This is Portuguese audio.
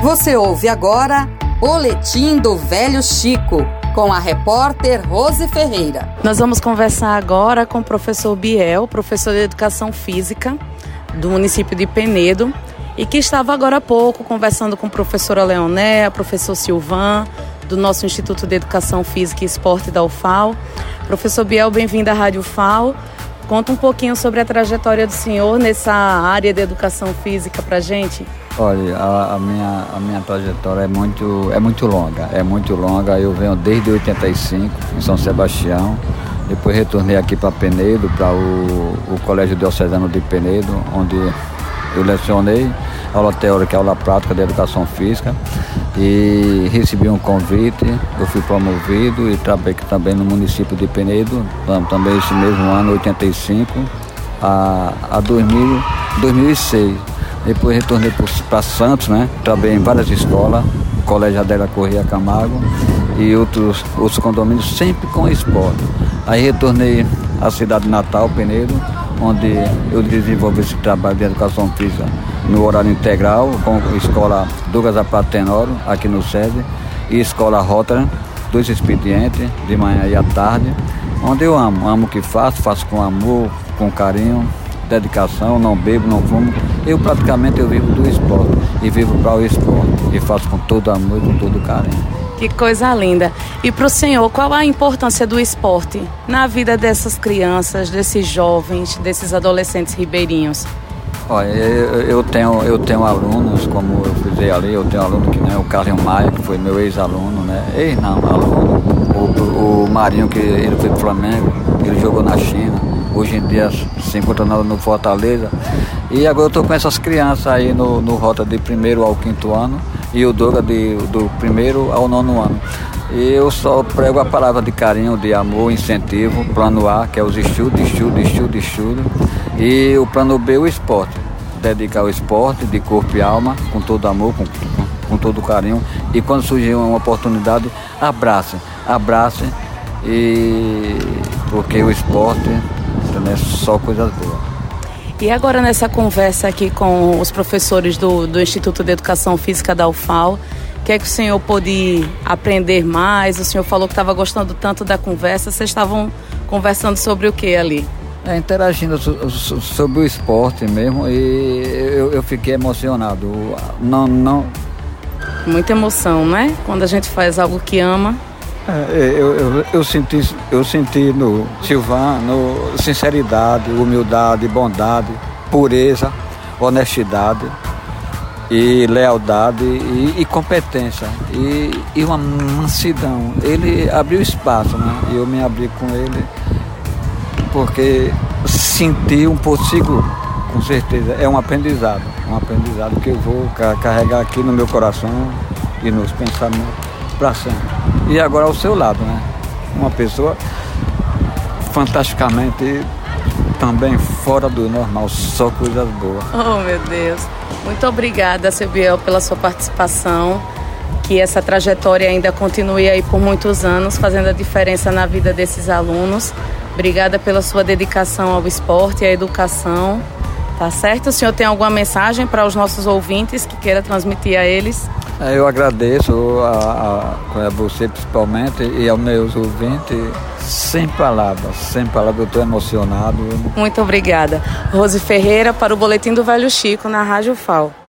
Você ouve agora Boletim do Velho Chico, com a repórter Rose Ferreira. Nós vamos conversar agora com o professor Biel, professor de Educação Física do município de Penedo, e que estava agora há pouco conversando com a professora Leoné, professor Silvan, do nosso Instituto de Educação Física e Esporte da UFAL. Professor Biel, bem-vindo à Rádio UFAL. Conta um pouquinho sobre a trajetória do senhor nessa área de educação física para gente. Olha, a, a, minha, a minha trajetória é muito, é muito longa, é muito longa. Eu venho desde 85 em São Sebastião, depois retornei aqui para Penedo, para o, o Colégio Diocesano de Penedo, onde eu lecionei aula teórica aula prática de educação física e recebi um convite, eu fui promovido e trabalhei também no município de Penedo, também esse mesmo ano, 85, a, a 2000, 2006. Depois retornei para Santos, né? Trabalhei em várias escolas, Colégio Adélia Corrêa Camargo e outros, outros condomínios, sempre com esporte. Aí retornei à cidade natal, Penedo, onde eu desenvolvi esse trabalho de educação física no horário integral, com a escola Douglas Tenoro, aqui no SESI, e escola Rotterdam, dois expedientes, de manhã e à tarde, onde eu amo, amo o que faço, faço com amor, com carinho, dedicação, não bebo, não fumo. Eu praticamente eu vivo do esporte e vivo para o esporte e faço com todo amor e com todo carinho. Que coisa linda. E para o senhor, qual a importância do esporte na vida dessas crianças, desses jovens, desses adolescentes ribeirinhos? Olha, eu, eu, tenho, eu tenho alunos, como eu fiz ali, eu tenho aluno que nem o Carlinho Maia, que foi meu ex-aluno, né? Ex não, aluno. O, o Marinho, que ele foi pro Flamengo, ele jogou na China. Hoje em dia se encontra no Fortaleza. E agora eu estou com essas crianças aí no, no rota de primeiro ao quinto ano e o Doga de, do primeiro ao nono ano. E eu só prego a palavra de carinho, de amor, incentivo, plano A, que é os estudos, estudos, estudos, estudos, e o plano B, o esporte. Dedicar o esporte de corpo e alma, com todo amor, com, com todo carinho. E quando surgir uma oportunidade, abrace, abrace, e porque o esporte é só coisas boas. E agora nessa conversa aqui com os professores do, do Instituto de Educação Física da UFAL, o que é que o senhor pôde aprender mais? O senhor falou que estava gostando tanto da conversa, vocês estavam conversando sobre o que ali? É, interagindo sobre o esporte mesmo e eu, eu fiquei emocionado. Não, não... Muita emoção, né? Quando a gente faz algo que ama. É, eu, eu, eu, senti, eu senti no Silvano sinceridade, humildade, bondade, pureza, honestidade e lealdade e, e competência e, e, uma mansidão. Ele abriu espaço, né? E eu me abri com ele porque senti um pouco seguro, com certeza. É um aprendizado, um aprendizado que eu vou carregar aqui no meu coração e nos pensamentos para. E agora ao seu lado, né? Uma pessoa fantasticamente também fora do normal, só coisas boas. Oh, meu Deus. Muito obrigada, seu pela sua participação. Que essa trajetória ainda continue aí por muitos anos, fazendo a diferença na vida desses alunos. Obrigada pela sua dedicação ao esporte e à educação. Tá certo? O senhor tem alguma mensagem para os nossos ouvintes que queira transmitir a eles? É, eu agradeço a, a, a você principalmente e aos meus ouvintes. Sem palavras, sem palavras, eu estou emocionado. Muito obrigada. Rose Ferreira para o Boletim do Velho Chico na Rádio FAO.